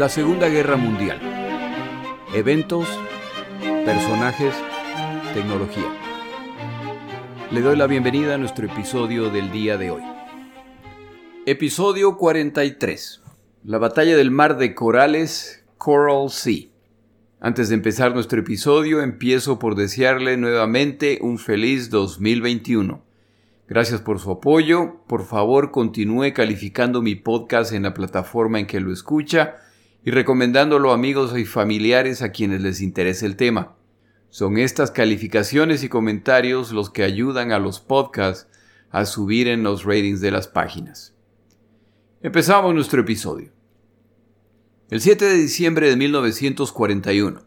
La Segunda Guerra Mundial. Eventos, personajes, tecnología. Le doy la bienvenida a nuestro episodio del día de hoy. Episodio 43. La batalla del mar de corales, Coral Sea. Antes de empezar nuestro episodio, empiezo por desearle nuevamente un feliz 2021. Gracias por su apoyo. Por favor, continúe calificando mi podcast en la plataforma en que lo escucha y recomendándolo a amigos y familiares a quienes les interese el tema. Son estas calificaciones y comentarios los que ayudan a los podcasts a subir en los ratings de las páginas. Empezamos nuestro episodio. El 7 de diciembre de 1941,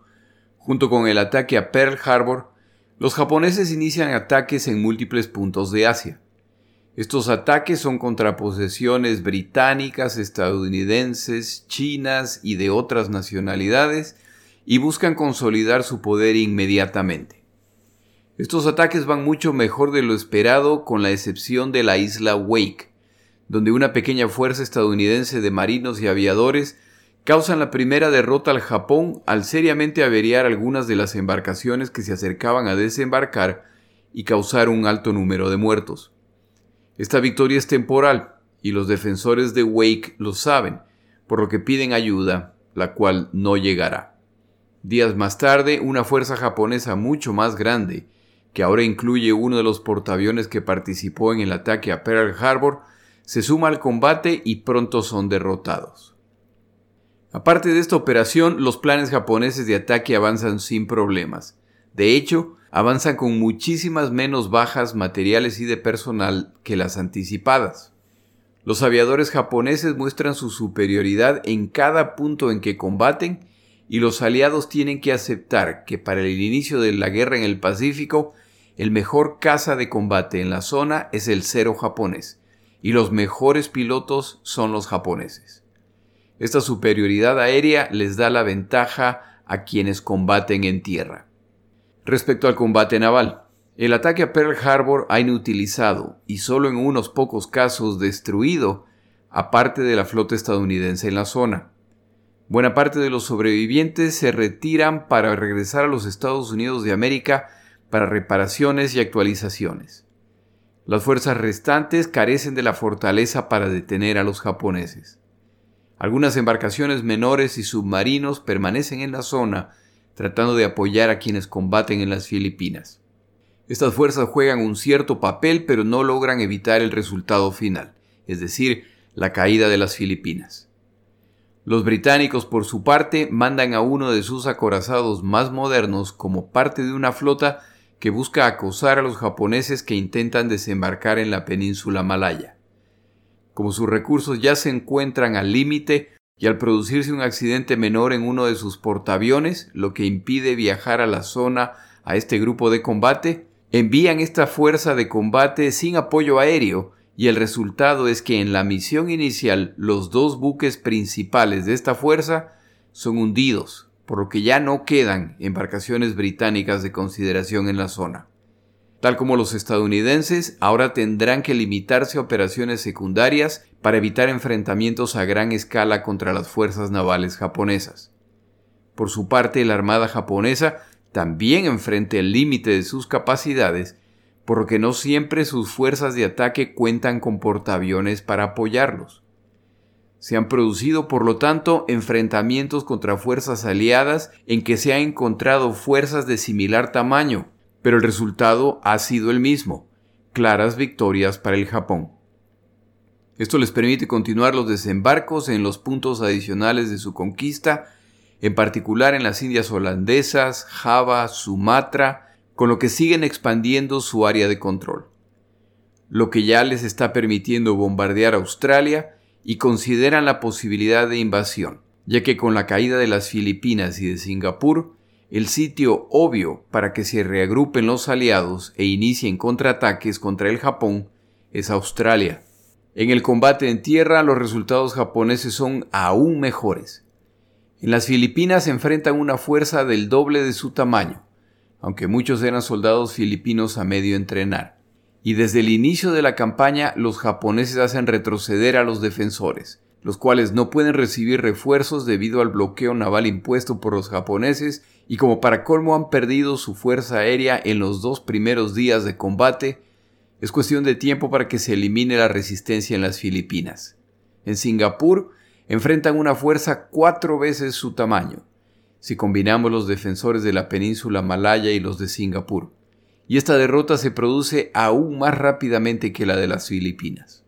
junto con el ataque a Pearl Harbor, los japoneses inician ataques en múltiples puntos de Asia. Estos ataques son contra posesiones británicas, estadounidenses, chinas y de otras nacionalidades y buscan consolidar su poder inmediatamente. Estos ataques van mucho mejor de lo esperado con la excepción de la isla Wake, donde una pequeña fuerza estadounidense de marinos y aviadores causan la primera derrota al Japón al seriamente averiar algunas de las embarcaciones que se acercaban a desembarcar y causar un alto número de muertos. Esta victoria es temporal y los defensores de Wake lo saben, por lo que piden ayuda, la cual no llegará. Días más tarde, una fuerza japonesa mucho más grande, que ahora incluye uno de los portaaviones que participó en el ataque a Pearl Harbor, se suma al combate y pronto son derrotados. Aparte de esta operación, los planes japoneses de ataque avanzan sin problemas. De hecho, avanzan con muchísimas menos bajas materiales y de personal que las anticipadas. Los aviadores japoneses muestran su superioridad en cada punto en que combaten y los aliados tienen que aceptar que para el inicio de la guerra en el Pacífico, el mejor caza de combate en la zona es el cero japonés, y los mejores pilotos son los japoneses. Esta superioridad aérea les da la ventaja a quienes combaten en tierra. Respecto al combate naval, el ataque a Pearl Harbor ha inutilizado y solo en unos pocos casos destruido a parte de la flota estadounidense en la zona. Buena parte de los sobrevivientes se retiran para regresar a los Estados Unidos de América para reparaciones y actualizaciones. Las fuerzas restantes carecen de la fortaleza para detener a los japoneses. Algunas embarcaciones menores y submarinos permanecen en la zona tratando de apoyar a quienes combaten en las Filipinas. Estas fuerzas juegan un cierto papel pero no logran evitar el resultado final, es decir, la caída de las Filipinas. Los británicos, por su parte, mandan a uno de sus acorazados más modernos como parte de una flota que busca acosar a los japoneses que intentan desembarcar en la península malaya. Como sus recursos ya se encuentran al límite y al producirse un accidente menor en uno de sus portaaviones, lo que impide viajar a la zona a este grupo de combate, envían esta fuerza de combate sin apoyo aéreo y el resultado es que en la misión inicial los dos buques principales de esta fuerza son hundidos, por lo que ya no quedan embarcaciones británicas de consideración en la zona. Tal como los estadounidenses, ahora tendrán que limitarse a operaciones secundarias para evitar enfrentamientos a gran escala contra las fuerzas navales japonesas. Por su parte, la Armada japonesa también enfrenta el límite de sus capacidades, porque no siempre sus fuerzas de ataque cuentan con portaaviones para apoyarlos. Se han producido, por lo tanto, enfrentamientos contra fuerzas aliadas en que se han encontrado fuerzas de similar tamaño, pero el resultado ha sido el mismo, claras victorias para el Japón. Esto les permite continuar los desembarcos en los puntos adicionales de su conquista, en particular en las Indias holandesas, Java, Sumatra, con lo que siguen expandiendo su área de control. Lo que ya les está permitiendo bombardear Australia y consideran la posibilidad de invasión, ya que con la caída de las Filipinas y de Singapur, el sitio obvio para que se reagrupen los aliados e inicien contraataques contra el Japón es Australia. En el combate en tierra los resultados japoneses son aún mejores. En las Filipinas se enfrentan una fuerza del doble de su tamaño, aunque muchos eran soldados filipinos a medio entrenar. Y desde el inicio de la campaña los japoneses hacen retroceder a los defensores, los cuales no pueden recibir refuerzos debido al bloqueo naval impuesto por los japoneses y como para colmo han perdido su fuerza aérea en los dos primeros días de combate, es cuestión de tiempo para que se elimine la resistencia en las Filipinas. En Singapur enfrentan una fuerza cuatro veces su tamaño, si combinamos los defensores de la península malaya y los de Singapur, y esta derrota se produce aún más rápidamente que la de las Filipinas.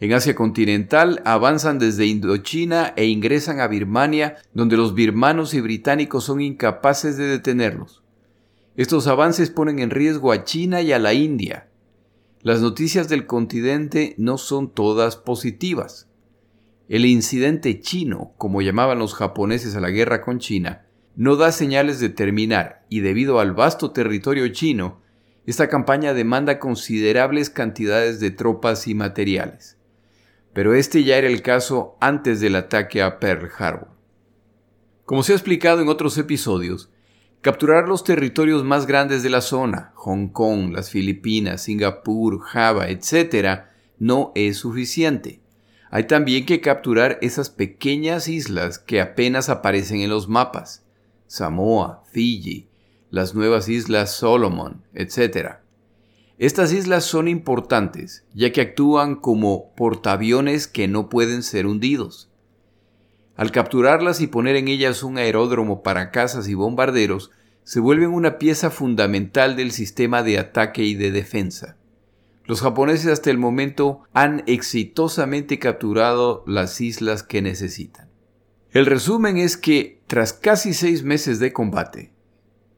En Asia continental avanzan desde Indochina e ingresan a Birmania, donde los birmanos y británicos son incapaces de detenerlos. Estos avances ponen en riesgo a China y a la India. Las noticias del continente no son todas positivas. El incidente chino, como llamaban los japoneses a la guerra con China, no da señales de terminar y debido al vasto territorio chino, esta campaña demanda considerables cantidades de tropas y materiales pero este ya era el caso antes del ataque a Pearl Harbor. Como se ha explicado en otros episodios, capturar los territorios más grandes de la zona, Hong Kong, las Filipinas, Singapur, Java, etc., no es suficiente. Hay también que capturar esas pequeñas islas que apenas aparecen en los mapas, Samoa, Fiji, las nuevas islas Solomon, etc. Estas islas son importantes, ya que actúan como portaaviones que no pueden ser hundidos. Al capturarlas y poner en ellas un aeródromo para cazas y bombarderos, se vuelven una pieza fundamental del sistema de ataque y de defensa. Los japoneses hasta el momento han exitosamente capturado las islas que necesitan. El resumen es que, tras casi seis meses de combate,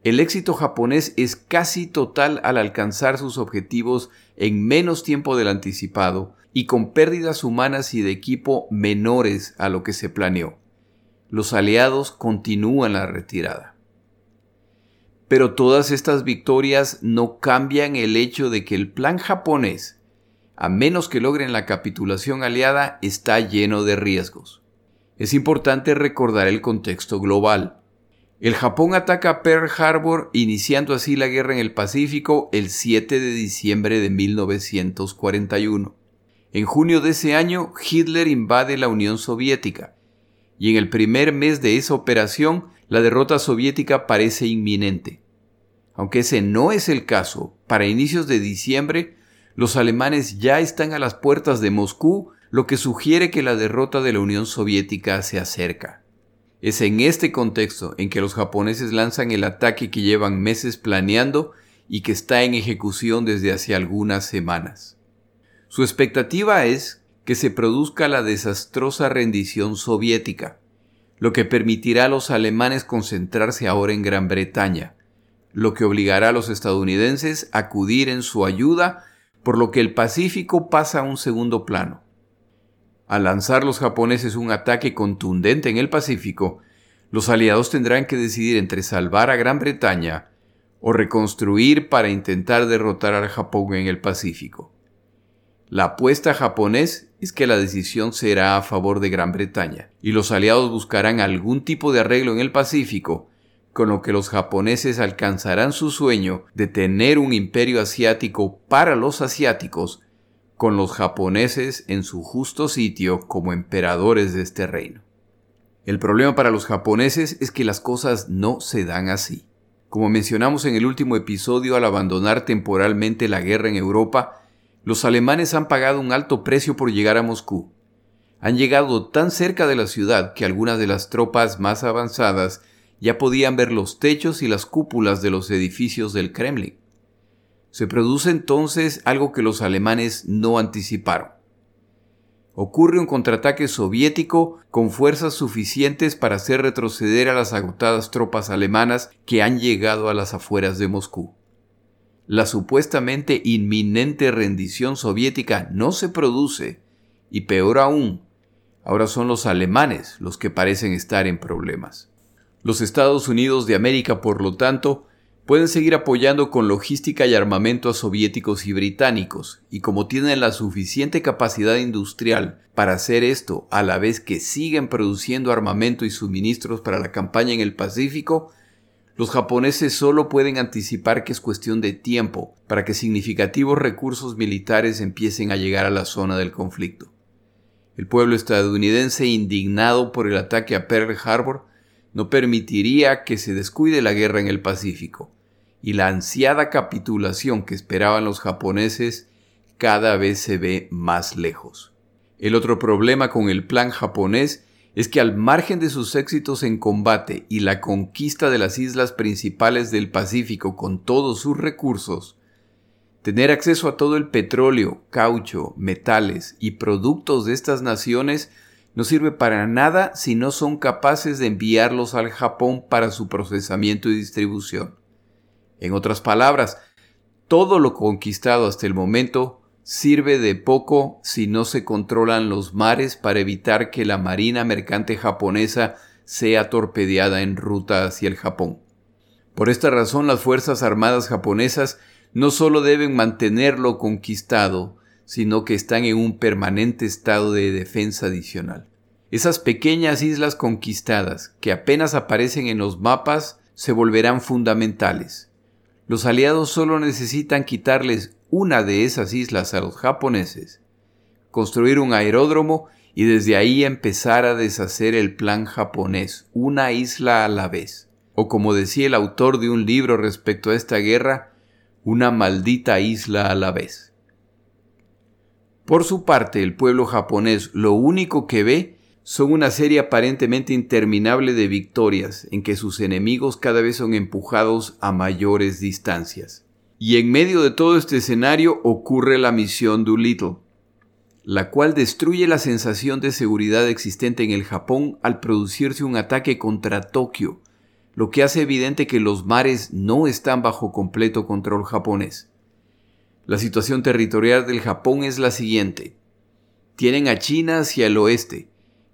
el éxito japonés es casi total al alcanzar sus objetivos en menos tiempo del anticipado y con pérdidas humanas y de equipo menores a lo que se planeó. Los aliados continúan la retirada. Pero todas estas victorias no cambian el hecho de que el plan japonés, a menos que logren la capitulación aliada, está lleno de riesgos. Es importante recordar el contexto global. El Japón ataca Pearl Harbor, iniciando así la guerra en el Pacífico el 7 de diciembre de 1941. En junio de ese año, Hitler invade la Unión Soviética, y en el primer mes de esa operación, la derrota soviética parece inminente. Aunque ese no es el caso, para inicios de diciembre, los alemanes ya están a las puertas de Moscú, lo que sugiere que la derrota de la Unión Soviética se acerca. Es en este contexto en que los japoneses lanzan el ataque que llevan meses planeando y que está en ejecución desde hace algunas semanas. Su expectativa es que se produzca la desastrosa rendición soviética, lo que permitirá a los alemanes concentrarse ahora en Gran Bretaña, lo que obligará a los estadounidenses a acudir en su ayuda, por lo que el Pacífico pasa a un segundo plano. Al lanzar los japoneses un ataque contundente en el Pacífico, los aliados tendrán que decidir entre salvar a Gran Bretaña o reconstruir para intentar derrotar al Japón en el Pacífico. La apuesta japonés es que la decisión será a favor de Gran Bretaña y los aliados buscarán algún tipo de arreglo en el Pacífico, con lo que los japoneses alcanzarán su sueño de tener un imperio asiático para los asiáticos con los japoneses en su justo sitio como emperadores de este reino. El problema para los japoneses es que las cosas no se dan así. Como mencionamos en el último episodio, al abandonar temporalmente la guerra en Europa, los alemanes han pagado un alto precio por llegar a Moscú. Han llegado tan cerca de la ciudad que algunas de las tropas más avanzadas ya podían ver los techos y las cúpulas de los edificios del Kremlin. Se produce entonces algo que los alemanes no anticiparon. Ocurre un contraataque soviético con fuerzas suficientes para hacer retroceder a las agotadas tropas alemanas que han llegado a las afueras de Moscú. La supuestamente inminente rendición soviética no se produce y peor aún, ahora son los alemanes los que parecen estar en problemas. Los Estados Unidos de América, por lo tanto, pueden seguir apoyando con logística y armamento a soviéticos y británicos, y como tienen la suficiente capacidad industrial para hacer esto a la vez que siguen produciendo armamento y suministros para la campaña en el Pacífico, los japoneses solo pueden anticipar que es cuestión de tiempo para que significativos recursos militares empiecen a llegar a la zona del conflicto. El pueblo estadounidense, indignado por el ataque a Pearl Harbor, no permitiría que se descuide la guerra en el Pacífico, y la ansiada capitulación que esperaban los japoneses cada vez se ve más lejos. El otro problema con el plan japonés es que al margen de sus éxitos en combate y la conquista de las islas principales del Pacífico con todos sus recursos, Tener acceso a todo el petróleo, caucho, metales y productos de estas naciones no sirve para nada si no son capaces de enviarlos al Japón para su procesamiento y distribución. En otras palabras, todo lo conquistado hasta el momento sirve de poco si no se controlan los mares para evitar que la marina mercante japonesa sea torpedeada en ruta hacia el Japón. Por esta razón las Fuerzas Armadas japonesas no solo deben mantenerlo conquistado, sino que están en un permanente estado de defensa adicional. Esas pequeñas islas conquistadas, que apenas aparecen en los mapas, se volverán fundamentales. Los aliados solo necesitan quitarles una de esas islas a los japoneses, construir un aeródromo y desde ahí empezar a deshacer el plan japonés, una isla a la vez. O como decía el autor de un libro respecto a esta guerra, una maldita isla a la vez. Por su parte, el pueblo japonés lo único que ve son una serie aparentemente interminable de victorias en que sus enemigos cada vez son empujados a mayores distancias. Y en medio de todo este escenario ocurre la misión Doolittle, la cual destruye la sensación de seguridad existente en el Japón al producirse un ataque contra Tokio, lo que hace evidente que los mares no están bajo completo control japonés. La situación territorial del Japón es la siguiente. Tienen a China hacia el oeste,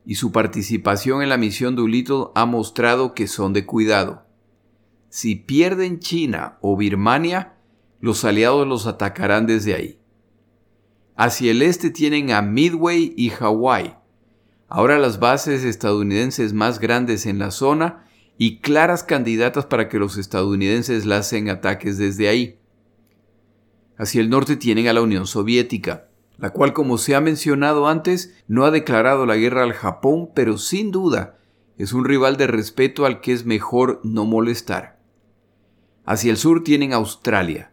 y su participación en la misión Doolittle ha mostrado que son de cuidado. Si pierden China o Birmania, los aliados los atacarán desde ahí. Hacia el este tienen a Midway y Hawái. Ahora las bases estadounidenses más grandes en la zona y claras candidatas para que los estadounidenses lancen ataques desde ahí. Hacia el norte tienen a la Unión Soviética, la cual, como se ha mencionado antes, no ha declarado la guerra al Japón, pero sin duda es un rival de respeto al que es mejor no molestar. Hacia el sur tienen Australia.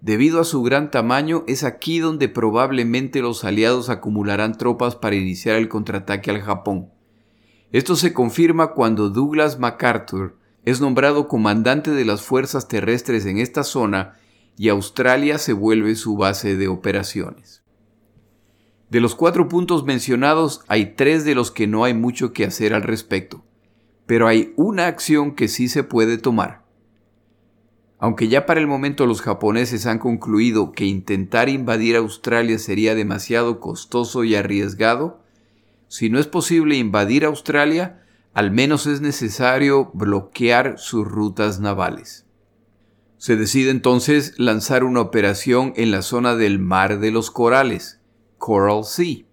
Debido a su gran tamaño, es aquí donde probablemente los aliados acumularán tropas para iniciar el contraataque al Japón. Esto se confirma cuando Douglas MacArthur es nombrado comandante de las fuerzas terrestres en esta zona y Australia se vuelve su base de operaciones. De los cuatro puntos mencionados hay tres de los que no hay mucho que hacer al respecto, pero hay una acción que sí se puede tomar. Aunque ya para el momento los japoneses han concluido que intentar invadir Australia sería demasiado costoso y arriesgado, si no es posible invadir Australia, al menos es necesario bloquear sus rutas navales. Se decide entonces lanzar una operación en la zona del Mar de los Corales, Coral Sea.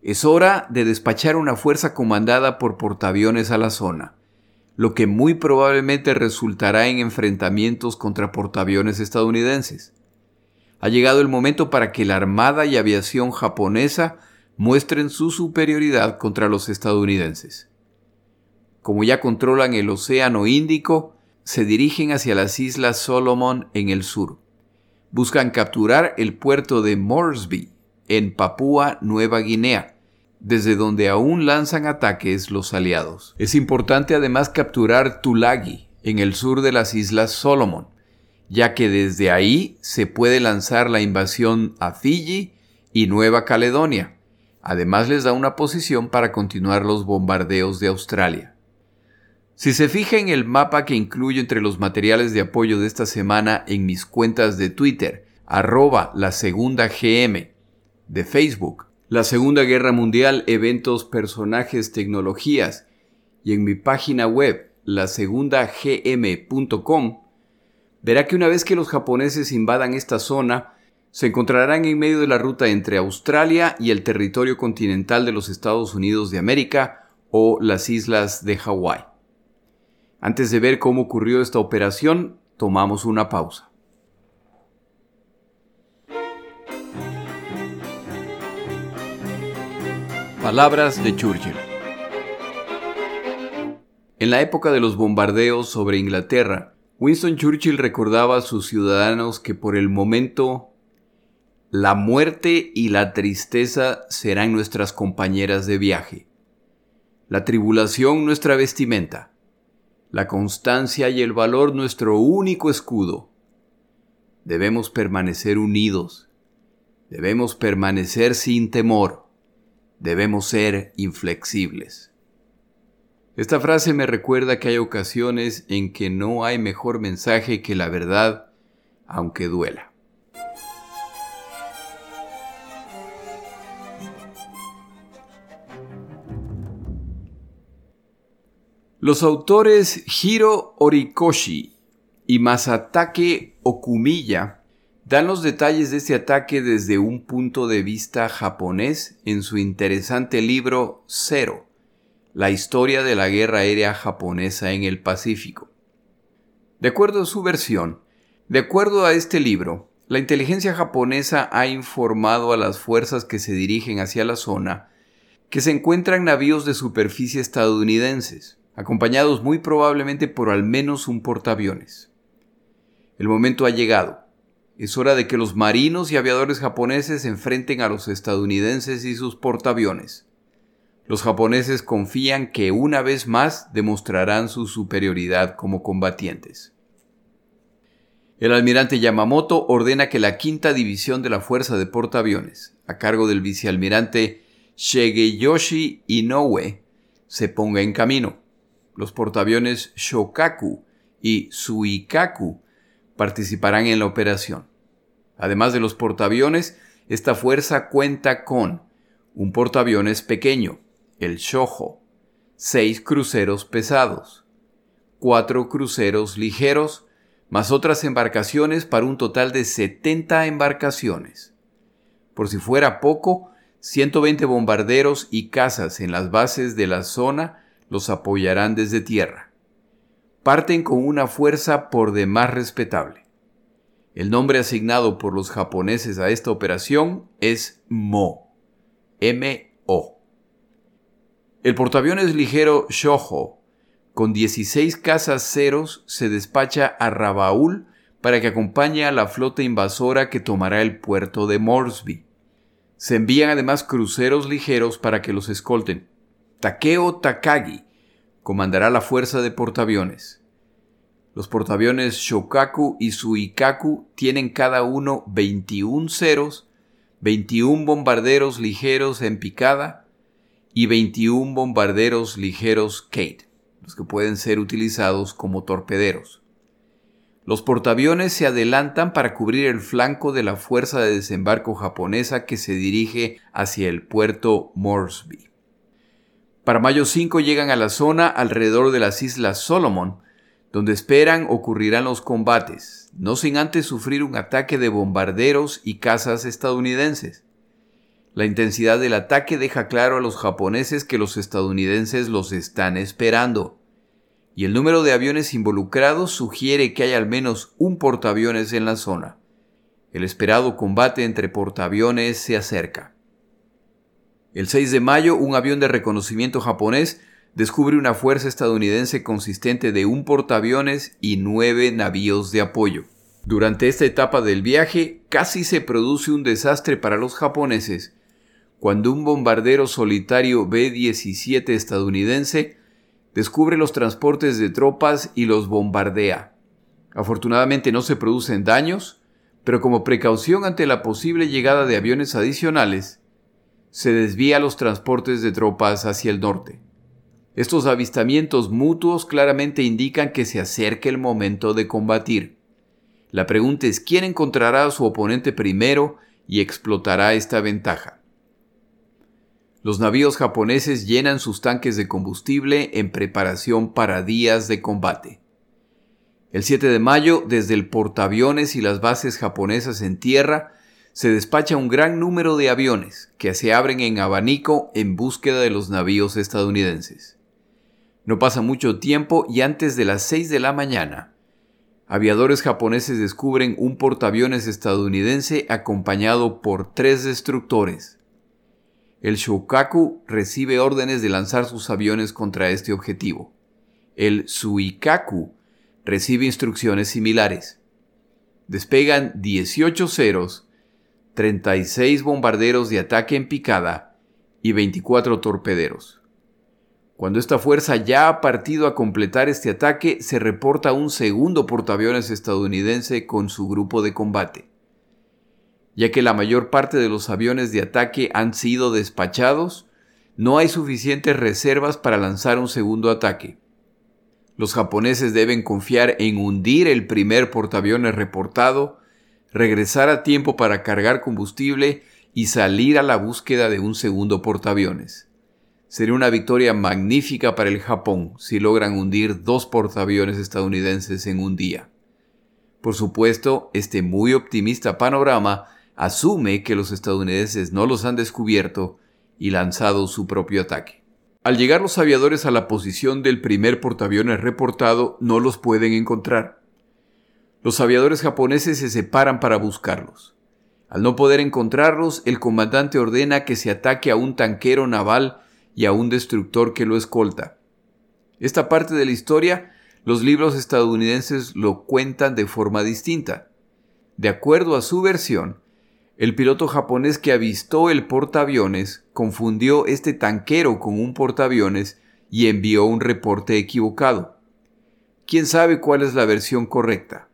Es hora de despachar una fuerza comandada por portaaviones a la zona, lo que muy probablemente resultará en enfrentamientos contra portaaviones estadounidenses. Ha llegado el momento para que la Armada y Aviación japonesa muestren su superioridad contra los estadounidenses. Como ya controlan el Océano Índico, se dirigen hacia las Islas Solomon en el sur. Buscan capturar el puerto de Moresby, en Papúa Nueva Guinea, desde donde aún lanzan ataques los aliados. Es importante además capturar Tulagi, en el sur de las Islas Solomon, ya que desde ahí se puede lanzar la invasión a Fiji y Nueva Caledonia. Además les da una posición para continuar los bombardeos de Australia. Si se fija en el mapa que incluyo entre los materiales de apoyo de esta semana en mis cuentas de Twitter, arroba la segunda GM, de Facebook, la Segunda Guerra Mundial, eventos, personajes, tecnologías, y en mi página web, lasegundagm.com, verá que una vez que los japoneses invadan esta zona, se encontrarán en medio de la ruta entre Australia y el territorio continental de los Estados Unidos de América o las islas de Hawái. Antes de ver cómo ocurrió esta operación, tomamos una pausa. Palabras de Churchill. En la época de los bombardeos sobre Inglaterra, Winston Churchill recordaba a sus ciudadanos que por el momento la muerte y la tristeza serán nuestras compañeras de viaje, la tribulación nuestra vestimenta, la constancia y el valor nuestro único escudo. Debemos permanecer unidos, debemos permanecer sin temor, debemos ser inflexibles. Esta frase me recuerda que hay ocasiones en que no hay mejor mensaje que la verdad, aunque duela. Los autores Hiro Orikoshi y Masatake Okumiya dan los detalles de este ataque desde un punto de vista japonés en su interesante libro Zero, la historia de la guerra aérea japonesa en el Pacífico. De acuerdo a su versión, de acuerdo a este libro, la inteligencia japonesa ha informado a las fuerzas que se dirigen hacia la zona que se encuentran navíos de superficie estadounidenses acompañados muy probablemente por al menos un portaaviones. El momento ha llegado. Es hora de que los marinos y aviadores japoneses enfrenten a los estadounidenses y sus portaaviones. Los japoneses confían que una vez más demostrarán su superioridad como combatientes. El almirante Yamamoto ordena que la quinta división de la Fuerza de Portaaviones, a cargo del vicealmirante Shigeyoshi Inoue, se ponga en camino los portaaviones Shokaku y Suikaku participarán en la operación. Además de los portaaviones, esta fuerza cuenta con un portaaviones pequeño, el Shoho, seis cruceros pesados, cuatro cruceros ligeros, más otras embarcaciones para un total de 70 embarcaciones. Por si fuera poco, 120 bombarderos y cazas en las bases de la zona los apoyarán desde tierra. Parten con una fuerza por demás respetable. El nombre asignado por los japoneses a esta operación es MO. M-O. El portaaviones ligero Shoho, con 16 cazas ceros, se despacha a Rabaul para que acompañe a la flota invasora que tomará el puerto de Moresby. Se envían además cruceros ligeros para que los escolten. Takeo Takagi comandará la fuerza de portaaviones. Los portaaviones Shokaku y Suikaku tienen cada uno 21 ceros, 21 bombarderos ligeros en picada y 21 bombarderos ligeros Kate, los que pueden ser utilizados como torpederos. Los portaaviones se adelantan para cubrir el flanco de la fuerza de desembarco japonesa que se dirige hacia el puerto Moresby. Para mayo 5 llegan a la zona alrededor de las Islas Solomon, donde esperan ocurrirán los combates, no sin antes sufrir un ataque de bombarderos y cazas estadounidenses. La intensidad del ataque deja claro a los japoneses que los estadounidenses los están esperando, y el número de aviones involucrados sugiere que hay al menos un portaaviones en la zona. El esperado combate entre portaaviones se acerca. El 6 de mayo, un avión de reconocimiento japonés descubre una fuerza estadounidense consistente de un portaaviones y nueve navíos de apoyo. Durante esta etapa del viaje casi se produce un desastre para los japoneses cuando un bombardero solitario B-17 estadounidense descubre los transportes de tropas y los bombardea. Afortunadamente no se producen daños, pero como precaución ante la posible llegada de aviones adicionales, se desvía los transportes de tropas hacia el norte. Estos avistamientos mutuos claramente indican que se acerca el momento de combatir. La pregunta es quién encontrará a su oponente primero y explotará esta ventaja. Los navíos japoneses llenan sus tanques de combustible en preparación para días de combate. El 7 de mayo, desde el portaaviones y las bases japonesas en tierra, se despacha un gran número de aviones que se abren en abanico en búsqueda de los navíos estadounidenses. No pasa mucho tiempo y antes de las 6 de la mañana, aviadores japoneses descubren un portaaviones estadounidense acompañado por tres destructores. el Shokaku recibe órdenes de lanzar sus aviones contra este objetivo. El Suikaku recibe instrucciones similares. Despegan 18 ceros, 36 bombarderos de ataque en picada y 24 torpederos. Cuando esta fuerza ya ha partido a completar este ataque, se reporta un segundo portaaviones estadounidense con su grupo de combate. Ya que la mayor parte de los aviones de ataque han sido despachados, no hay suficientes reservas para lanzar un segundo ataque. Los japoneses deben confiar en hundir el primer portaaviones reportado, regresar a tiempo para cargar combustible y salir a la búsqueda de un segundo portaaviones. Sería una victoria magnífica para el Japón si logran hundir dos portaaviones estadounidenses en un día. Por supuesto, este muy optimista panorama asume que los estadounidenses no los han descubierto y lanzado su propio ataque. Al llegar los aviadores a la posición del primer portaaviones reportado, no los pueden encontrar. Los aviadores japoneses se separan para buscarlos. Al no poder encontrarlos, el comandante ordena que se ataque a un tanquero naval y a un destructor que lo escolta. Esta parte de la historia los libros estadounidenses lo cuentan de forma distinta. De acuerdo a su versión, el piloto japonés que avistó el portaaviones confundió este tanquero con un portaaviones y envió un reporte equivocado. ¿Quién sabe cuál es la versión correcta?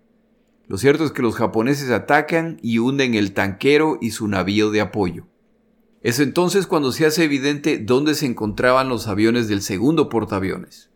Lo cierto es que los japoneses atacan y hunden el tanquero y su navío de apoyo. Es entonces cuando se hace evidente dónde se encontraban los aviones del segundo portaaviones.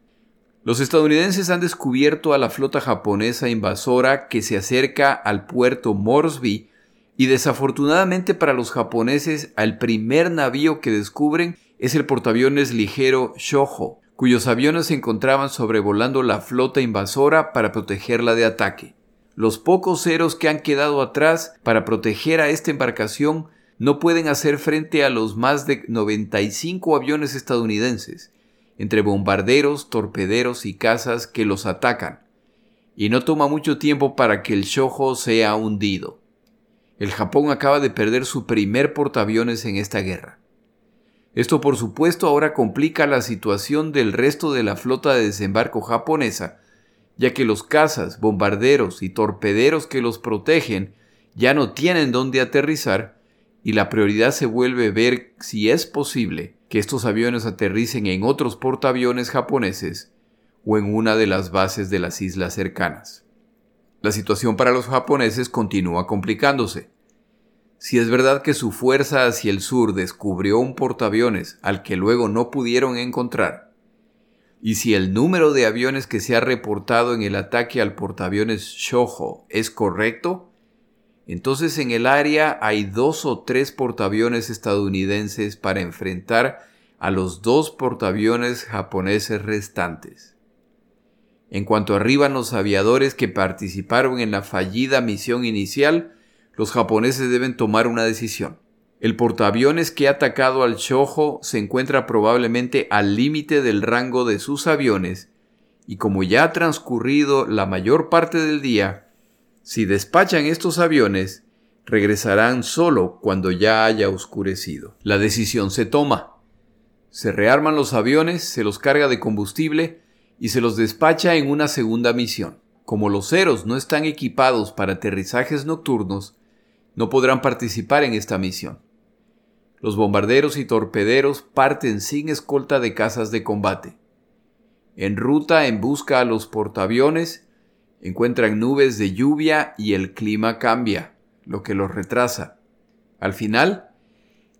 Los estadounidenses han descubierto a la flota japonesa invasora que se acerca al puerto Moresby y desafortunadamente para los japoneses al primer navío que descubren es el portaaviones ligero Shoho, cuyos aviones se encontraban sobrevolando la flota invasora para protegerla de ataque. Los pocos ceros que han quedado atrás para proteger a esta embarcación no pueden hacer frente a los más de 95 aviones estadounidenses, entre bombarderos, torpederos y cazas que los atacan, y no toma mucho tiempo para que el Shoho sea hundido. El Japón acaba de perder su primer portaaviones en esta guerra. Esto por supuesto ahora complica la situación del resto de la flota de desembarco japonesa, ya que los cazas, bombarderos y torpederos que los protegen ya no tienen dónde aterrizar y la prioridad se vuelve ver si es posible que estos aviones aterricen en otros portaaviones japoneses o en una de las bases de las islas cercanas. La situación para los japoneses continúa complicándose. Si es verdad que su fuerza hacia el sur descubrió un portaaviones al que luego no pudieron encontrar, y si el número de aviones que se ha reportado en el ataque al portaaviones Shoho es correcto, entonces en el área hay dos o tres portaaviones estadounidenses para enfrentar a los dos portaaviones japoneses restantes. En cuanto arriban los aviadores que participaron en la fallida misión inicial, los japoneses deben tomar una decisión. El portaaviones que ha atacado al Shoho se encuentra probablemente al límite del rango de sus aviones, y como ya ha transcurrido la mayor parte del día, si despachan estos aviones, regresarán solo cuando ya haya oscurecido. La decisión se toma. Se rearman los aviones, se los carga de combustible y se los despacha en una segunda misión. Como los ceros no están equipados para aterrizajes nocturnos, no podrán participar en esta misión. Los bombarderos y torpederos parten sin escolta de casas de combate. En ruta en busca a los portaaviones Encuentran nubes de lluvia y el clima cambia, lo que los retrasa. Al final,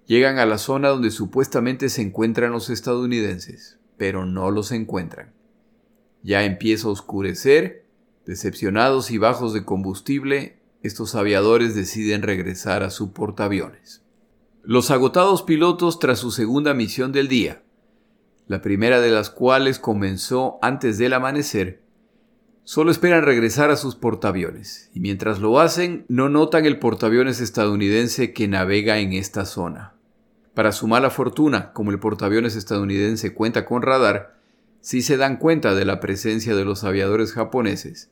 llegan a la zona donde supuestamente se encuentran los estadounidenses, pero no los encuentran. Ya empieza a oscurecer, decepcionados y bajos de combustible, estos aviadores deciden regresar a su portaaviones. Los agotados pilotos tras su segunda misión del día, la primera de las cuales comenzó antes del amanecer, Solo esperan regresar a sus portaaviones, y mientras lo hacen, no notan el portaaviones estadounidense que navega en esta zona. Para su mala fortuna, como el portaaviones estadounidense cuenta con radar, sí se dan cuenta de la presencia de los aviadores japoneses,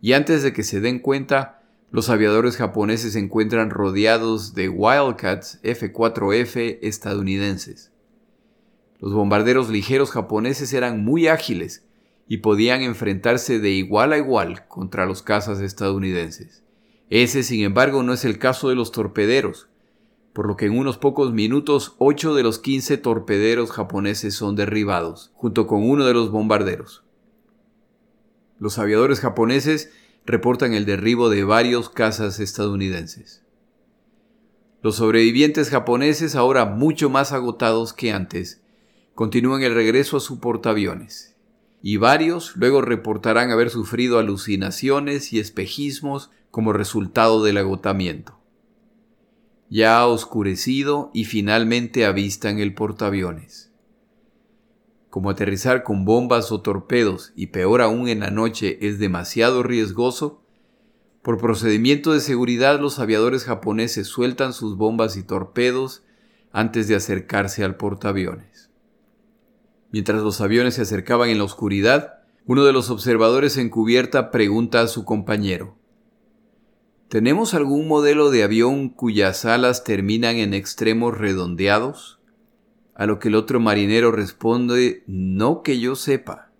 y antes de que se den cuenta, Los aviadores japoneses se encuentran rodeados de Wildcats F-4F estadounidenses. Los bombarderos ligeros japoneses eran muy ágiles y podían enfrentarse de igual a igual contra los cazas estadounidenses. Ese, sin embargo, no es el caso de los torpederos, por lo que en unos pocos minutos 8 de los 15 torpederos japoneses son derribados, junto con uno de los bombarderos. Los aviadores japoneses reportan el derribo de varios cazas estadounidenses. Los sobrevivientes japoneses, ahora mucho más agotados que antes, continúan el regreso a su portaaviones, y varios luego reportarán haber sufrido alucinaciones y espejismos como resultado del agotamiento. Ya ha oscurecido y finalmente avistan el portaaviones como aterrizar con bombas o torpedos y peor aún en la noche es demasiado riesgoso, por procedimiento de seguridad los aviadores japoneses sueltan sus bombas y torpedos antes de acercarse al portaaviones. Mientras los aviones se acercaban en la oscuridad, uno de los observadores en cubierta pregunta a su compañero ¿Tenemos algún modelo de avión cuyas alas terminan en extremos redondeados? A lo que el otro marinero responde, no que yo sepa.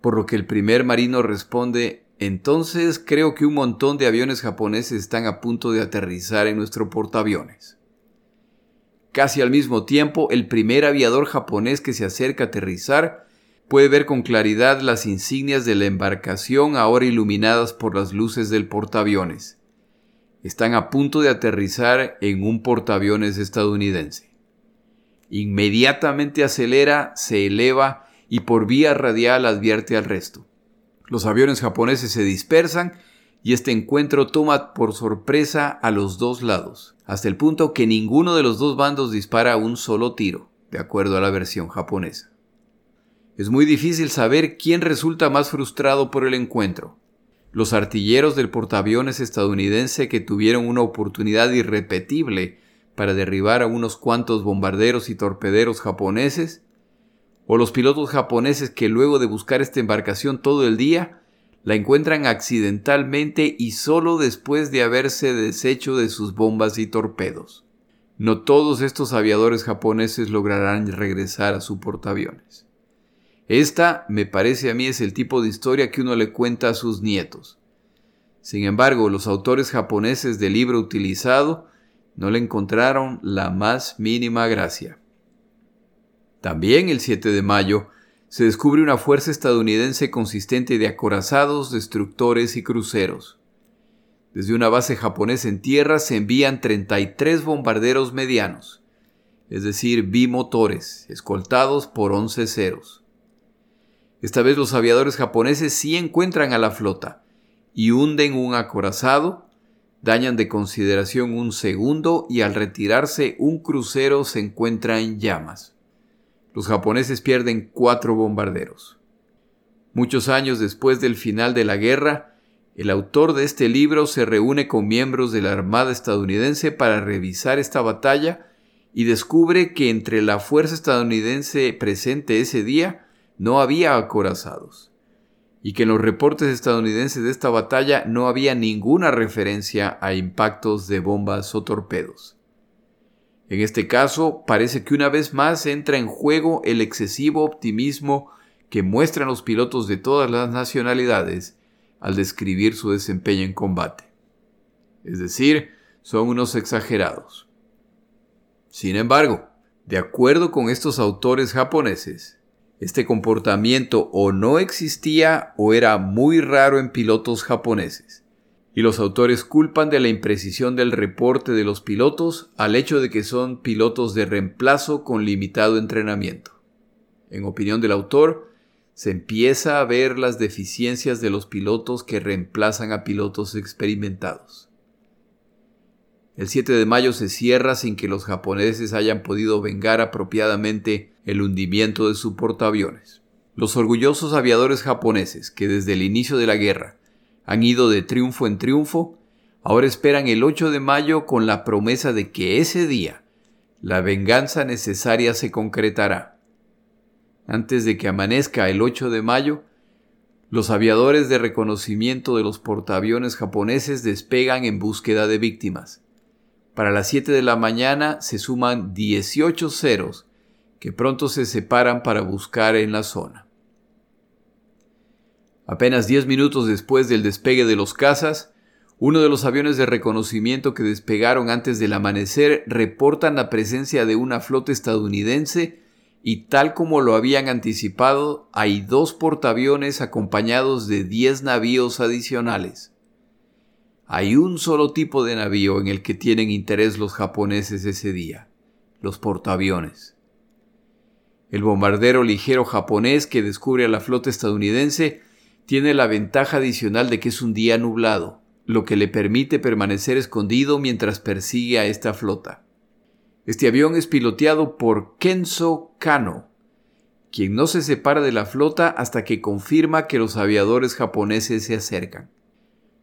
Por lo que el primer marino responde, entonces creo que un montón de aviones japoneses están a punto de aterrizar en nuestro portaaviones. Casi al mismo tiempo, el primer aviador japonés que se acerca a aterrizar puede ver con claridad las insignias de la embarcación ahora iluminadas por las luces del portaaviones. Están a punto de aterrizar en un portaaviones estadounidense. Inmediatamente acelera, se eleva y por vía radial advierte al resto. Los aviones japoneses se dispersan y este encuentro toma por sorpresa a los dos lados, hasta el punto que ninguno de los dos bandos dispara un solo tiro, de acuerdo a la versión japonesa. Es muy difícil saber quién resulta más frustrado por el encuentro. Los artilleros del portaaviones estadounidense que tuvieron una oportunidad irrepetible para derribar a unos cuantos bombarderos y torpederos japoneses, o los pilotos japoneses que luego de buscar esta embarcación todo el día, la encuentran accidentalmente y solo después de haberse deshecho de sus bombas y torpedos. No todos estos aviadores japoneses lograrán regresar a su portaaviones. Esta, me parece a mí, es el tipo de historia que uno le cuenta a sus nietos. Sin embargo, los autores japoneses del libro utilizado no le encontraron la más mínima gracia. También el 7 de mayo se descubre una fuerza estadounidense consistente de acorazados, destructores y cruceros. Desde una base japonesa en tierra se envían 33 bombarderos medianos, es decir, bimotores, escoltados por 11 ceros. Esta vez los aviadores japoneses sí encuentran a la flota y hunden un acorazado dañan de consideración un segundo y al retirarse un crucero se encuentra en llamas. Los japoneses pierden cuatro bombarderos. Muchos años después del final de la guerra, el autor de este libro se reúne con miembros de la Armada estadounidense para revisar esta batalla y descubre que entre la fuerza estadounidense presente ese día no había acorazados y que en los reportes estadounidenses de esta batalla no había ninguna referencia a impactos de bombas o torpedos. En este caso, parece que una vez más entra en juego el excesivo optimismo que muestran los pilotos de todas las nacionalidades al describir su desempeño en combate. Es decir, son unos exagerados. Sin embargo, de acuerdo con estos autores japoneses, este comportamiento o no existía o era muy raro en pilotos japoneses. Y los autores culpan de la imprecisión del reporte de los pilotos al hecho de que son pilotos de reemplazo con limitado entrenamiento. En opinión del autor, se empieza a ver las deficiencias de los pilotos que reemplazan a pilotos experimentados. El 7 de mayo se cierra sin que los japoneses hayan podido vengar apropiadamente el hundimiento de su portaaviones. Los orgullosos aviadores japoneses, que desde el inicio de la guerra han ido de triunfo en triunfo, ahora esperan el 8 de mayo con la promesa de que ese día la venganza necesaria se concretará. Antes de que amanezca el 8 de mayo, Los aviadores de reconocimiento de los portaaviones japoneses despegan en búsqueda de víctimas. Para las 7 de la mañana se suman 18 ceros que pronto se separan para buscar en la zona. Apenas 10 minutos después del despegue de los cazas, uno de los aviones de reconocimiento que despegaron antes del amanecer reportan la presencia de una flota estadounidense y tal como lo habían anticipado, hay dos portaaviones acompañados de 10 navíos adicionales. Hay un solo tipo de navío en el que tienen interés los japoneses ese día, los portaaviones. El bombardero ligero japonés que descubre a la flota estadounidense tiene la ventaja adicional de que es un día nublado lo que le permite permanecer escondido mientras persigue a esta flota. Este avión es piloteado por Kenzo Kano, quien no se separa de la flota hasta que confirma que los aviadores japoneses se acercan,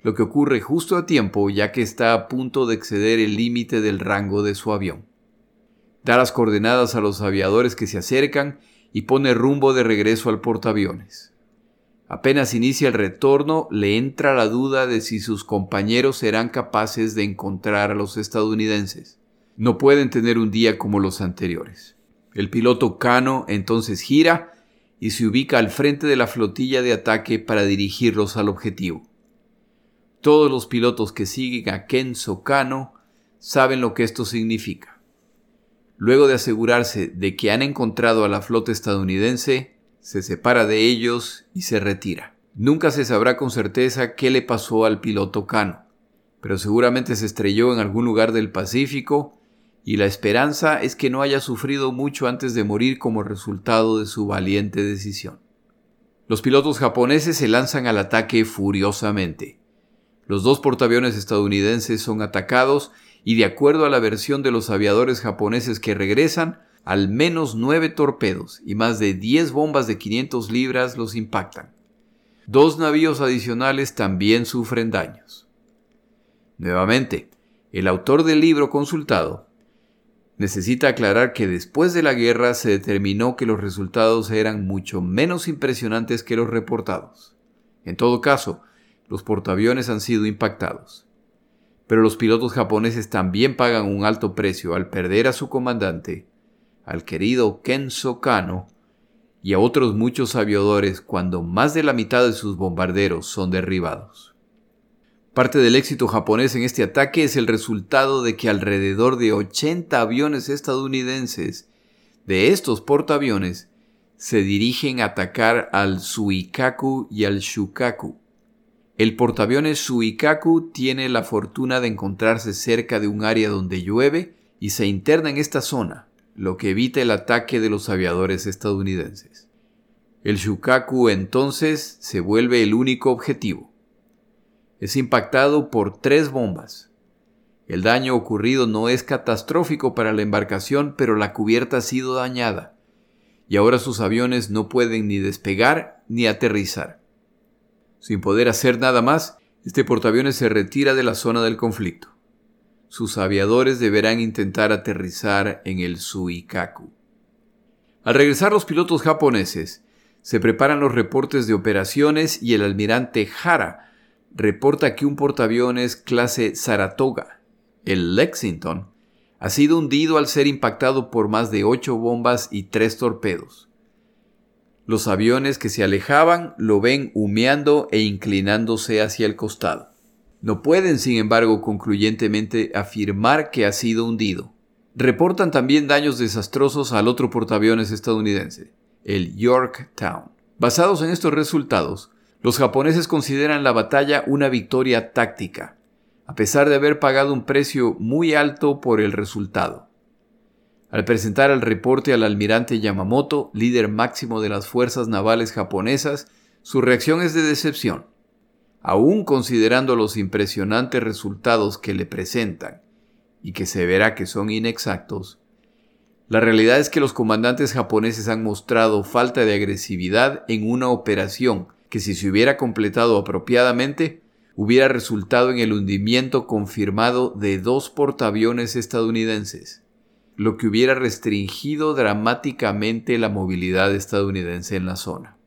lo que ocurre justo a tiempo ya que está a punto de exceder el límite del rango de su avión. Da las coordenadas a los aviadores que se acercan y pone rumbo de regreso al portaaviones. Apenas inicia el retorno, le entra la duda de si sus compañeros serán capaces de encontrar a los estadounidenses. No pueden tener un día como los anteriores. El piloto Kano entonces gira y se ubica al frente de la flotilla de ataque para dirigirlos al objetivo. Todos los pilotos que siguen a Kenzo Kano saben lo que esto significa. Luego de asegurarse de que han encontrado a la flota estadounidense, se separa de ellos y se retira. Nunca se sabrá con certeza qué le pasó al piloto Cano, pero seguramente se estrelló en algún lugar del Pacífico y la esperanza es que no haya sufrido mucho antes de morir como resultado de su valiente decisión. Los pilotos japoneses se lanzan al ataque furiosamente. Los dos portaaviones estadounidenses son atacados y de acuerdo a la versión de los aviadores japoneses que regresan, al menos nueve torpedos y más de 10 bombas de 500 libras los impactan. Dos navíos adicionales también sufren daños. Nuevamente, el autor del libro consultado necesita aclarar que después de la guerra se determinó que los resultados eran mucho menos impresionantes que los reportados. En todo caso, los portaaviones han sido impactados. Pero los pilotos japoneses también pagan un alto precio al perder a su comandante al querido Kenzo Kano y a otros muchos aviadores cuando más de la mitad de sus bombarderos son derribados. Parte del éxito japonés en este ataque es el resultado de que alrededor de 80 aviones estadounidenses de estos portaaviones se dirigen a atacar al Suikaku y al Shukaku. El portaaviones Suikaku tiene la fortuna de encontrarse cerca de un área donde llueve y se interna en esta zona, lo que evita el ataque de los aviadores estadounidenses. El Shukaku entonces se vuelve el único objetivo. Es impactado por tres bombas. El daño ocurrido no es catastrófico para la embarcación, pero la cubierta ha sido dañada, y ahora sus aviones no pueden ni despegar ni aterrizar. Sin poder hacer nada más, este portaaviones se retira de la zona del conflicto sus aviadores deberán intentar aterrizar en el Suikaku. Al regresar los pilotos japoneses, se preparan los reportes de operaciones y el almirante Hara reporta que un portaaviones clase Saratoga, el Lexington, ha sido hundido al ser impactado por más de ocho bombas y tres torpedos. Los aviones que se alejaban lo ven humeando e inclinándose hacia el costado. No pueden, sin embargo, concluyentemente afirmar que ha sido hundido. Reportan también daños desastrosos al otro portaaviones estadounidense, el Yorktown. Basados en estos resultados, los japoneses consideran la batalla una victoria táctica, a pesar de haber pagado un precio muy alto por el resultado. Al presentar el reporte al almirante Yamamoto, líder máximo de las fuerzas navales japonesas, su reacción es de decepción. Aún considerando los impresionantes resultados que le presentan y que se verá que son inexactos, la realidad es que los comandantes japoneses han mostrado falta de agresividad en una operación que si se hubiera completado apropiadamente, hubiera resultado en el hundimiento confirmado de dos portaaviones estadounidenses, lo que hubiera restringido dramáticamente la movilidad estadounidense en la zona.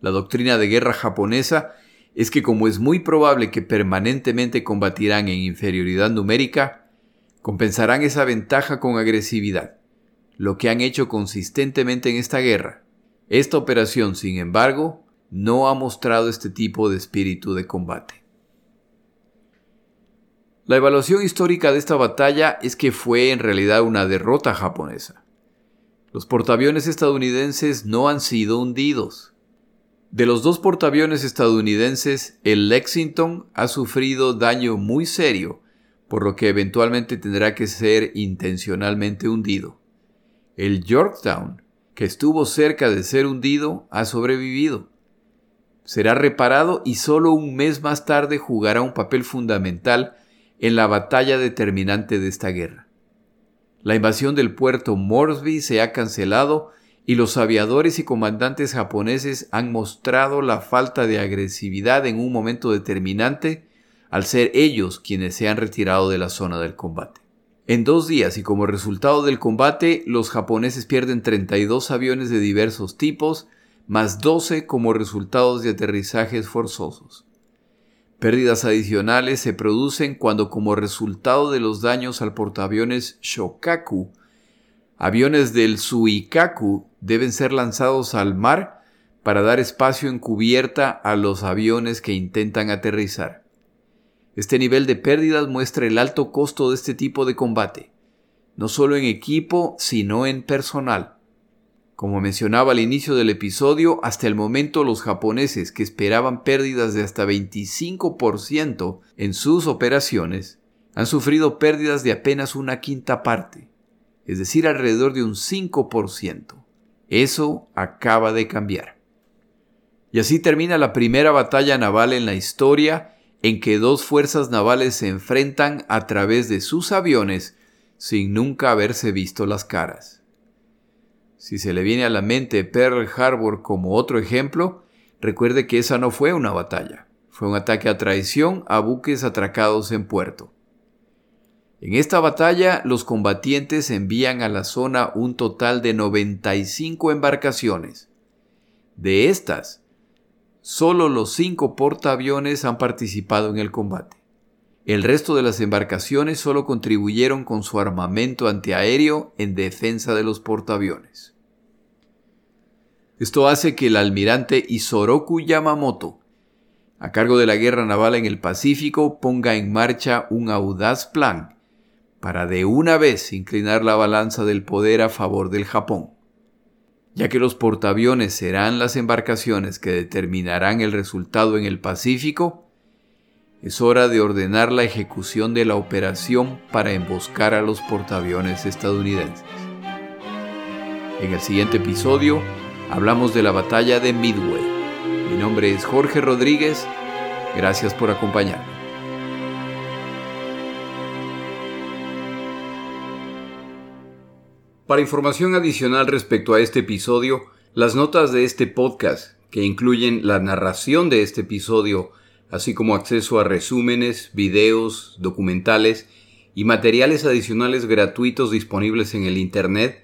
La doctrina de guerra japonesa es que como es muy probable que permanentemente combatirán en inferioridad numérica, compensarán esa ventaja con agresividad, lo que han hecho consistentemente en esta guerra. Esta operación, sin embargo, no ha mostrado este tipo de espíritu de combate. La evaluación histórica de esta batalla es que fue en realidad una derrota japonesa. Los portaaviones estadounidenses no han sido hundidos. De los dos portaaviones estadounidenses, el Lexington ha sufrido daño muy serio, por lo que eventualmente tendrá que ser intencionalmente hundido. El Yorktown, que estuvo cerca de ser hundido, ha sobrevivido. Será reparado y solo un mes más tarde jugará un papel fundamental en la batalla determinante de esta guerra. La invasión del puerto Moresby se ha cancelado y los aviadores y comandantes japoneses han mostrado la falta de agresividad en un momento determinante al ser ellos quienes se han retirado de la zona del combate. En dos días y como resultado del combate, los japoneses pierden 32 aviones de diversos tipos, más 12 como resultados de aterrizajes forzosos. Pérdidas adicionales se producen cuando como resultado de los daños al portaaviones Shokaku, aviones del Suikaku deben ser lanzados al mar para dar espacio en cubierta a los aviones que intentan aterrizar. Este nivel de pérdidas muestra el alto costo de este tipo de combate, no solo en equipo, sino en personal. Como mencionaba al inicio del episodio, hasta el momento los japoneses que esperaban pérdidas de hasta 25% en sus operaciones han sufrido pérdidas de apenas una quinta parte, es decir, alrededor de un 5%. Eso acaba de cambiar. Y así termina la primera batalla naval en la historia en que dos fuerzas navales se enfrentan a través de sus aviones sin nunca haberse visto las caras. Si se le viene a la mente Pearl Harbor como otro ejemplo, recuerde que esa no fue una batalla, fue un ataque a traición a buques atracados en puerto. En esta batalla, los combatientes envían a la zona un total de 95 embarcaciones. De estas, solo los cinco portaaviones han participado en el combate. El resto de las embarcaciones solo contribuyeron con su armamento antiaéreo en defensa de los portaaviones. Esto hace que el almirante Isoroku Yamamoto, a cargo de la guerra naval en el Pacífico, ponga en marcha un audaz plan para de una vez inclinar la balanza del poder a favor del Japón. Ya que los portaaviones serán las embarcaciones que determinarán el resultado en el Pacífico, es hora de ordenar la ejecución de la operación para emboscar a los portaaviones estadounidenses. En el siguiente episodio hablamos de la batalla de Midway. Mi nombre es Jorge Rodríguez. Gracias por acompañarme. Para información adicional respecto a este episodio, las notas de este podcast, que incluyen la narración de este episodio, así como acceso a resúmenes, videos, documentales y materiales adicionales gratuitos disponibles en el Internet,